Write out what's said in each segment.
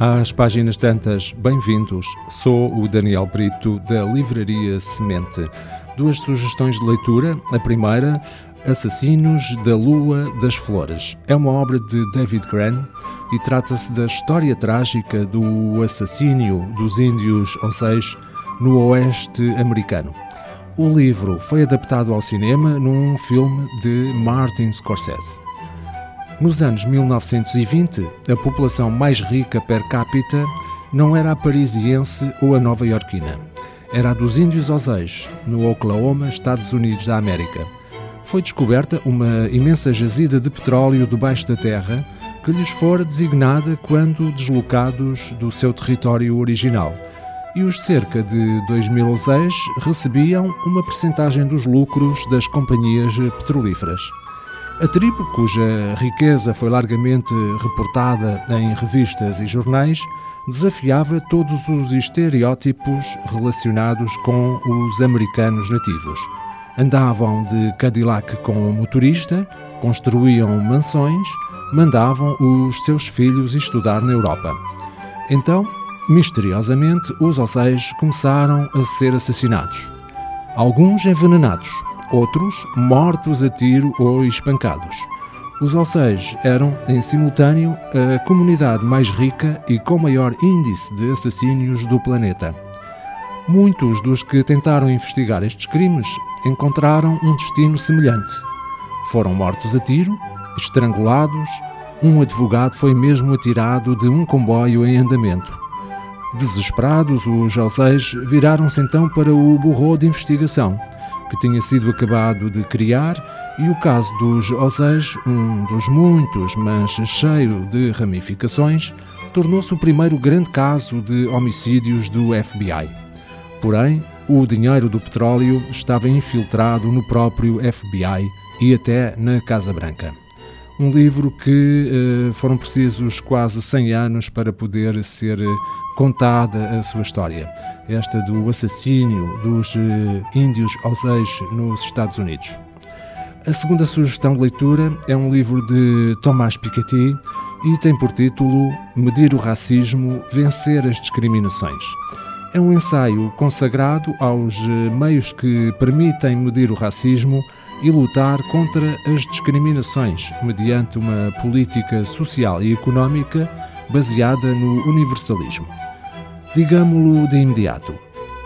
Às páginas tantas, bem-vindos. Sou o Daniel Brito, da Livraria Semente. Duas sugestões de leitura. A primeira, Assassinos da Lua das Flores. É uma obra de David Gran e trata-se da história trágica do assassínio dos índios Osage no oeste americano. O livro foi adaptado ao cinema num filme de Martin Scorsese. Nos anos 1920, a população mais rica per capita não era a parisiense ou a nova-iorquina. Era a dos índios Osage, no Oklahoma, Estados Unidos da América. Foi descoberta uma imensa jazida de petróleo debaixo da terra que lhes fora designada quando deslocados do seu território original. E os cerca de 2 mil Osage recebiam uma percentagem dos lucros das companhias petrolíferas. A tribo, cuja riqueza foi largamente reportada em revistas e jornais, desafiava todos os estereótipos relacionados com os americanos nativos. Andavam de Cadillac com motorista, construíam mansões, mandavam os seus filhos estudar na Europa. Então, misteriosamente, os Osage começaram a ser assassinados. Alguns envenenados, outros mortos a tiro ou espancados. Os Osage eram, em simultâneo, a comunidade mais rica e com maior índice de assassínios do planeta. Muitos dos que tentaram investigar estes crimes encontraram um destino semelhante. Foram mortos a tiro, estrangulados, um advogado foi mesmo atirado de um comboio em andamento. Desesperados, os Osage viraram-se então para o Bureau de Investigação que tinha sido acabado de criar, e o caso dos Osage, um dos muitos, mas cheio de ramificações, tornou-se o primeiro grande caso de homicídios do FBI. Porém, o dinheiro do petróleo estava infiltrado no próprio FBI e até na Casa Branca. Um livro que eh, foram precisos quase 100 anos para poder ser contada a sua história. Esta do assassínio dos eh, índios Osage nos Estados Unidos. A segunda sugestão de leitura é um livro de Thomas Piketty e tem por título Medir o Racismo, Vencer as Discriminações. É um ensaio consagrado aos eh, meios que permitem medir o racismo e lutar contra as discriminações mediante uma política social e económica baseada no universalismo. Digamo-lo de imediato.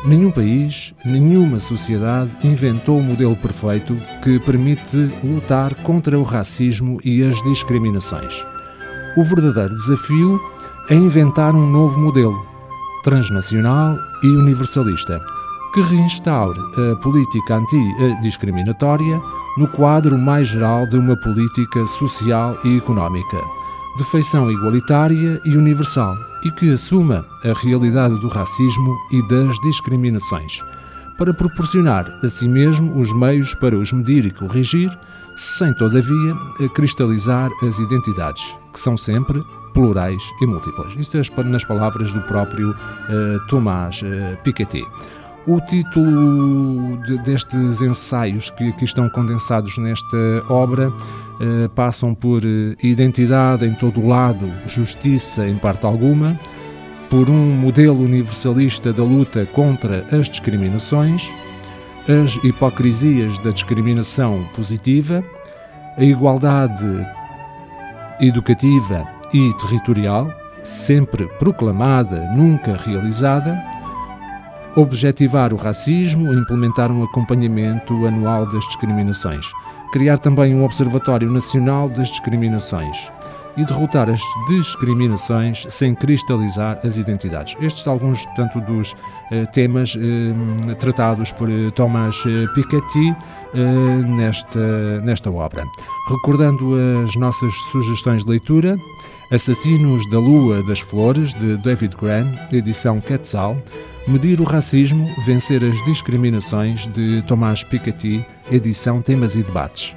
Nenhum país, nenhuma sociedade inventou o modelo perfeito que permite lutar contra o racismo e as discriminações. O verdadeiro desafio é inventar um novo modelo, transnacional e universalista, que reinstaure a política anti-discriminatória no quadro mais geral de uma política social e económica de feição igualitária e universal e que assuma a realidade do racismo e das discriminações, para proporcionar a si mesmo os meios para os medir e corrigir, sem, todavia, cristalizar as identidades, que são sempre plurais e múltiplas. Isto é nas palavras do próprio uh, Tomás uh, Piketty. O título de, destes ensaios que aqui estão condensados nesta obra eh, passam por eh, identidade em todo o lado, justiça em parte alguma, por um modelo universalista da luta contra as discriminações, as hipocrisias da discriminação positiva, a igualdade educativa e territorial, sempre proclamada, nunca realizada, objetivar o racismo, implementar um acompanhamento anual das discriminações, criar também um Observatório Nacional das Discriminações e derrotar as discriminações sem cristalizar as identidades. Estes alguns, portanto, dos eh, temas eh, tratados por eh, Thomas eh, Piketty eh, nesta, nesta obra. Recordando as nossas sugestões de leitura, Assassinos da Lua das Flores, de David Graham, edição Quetzal, Medir o Racismo, Vencer as Discriminações, de Tomás Piketty, edição Temas e Debates.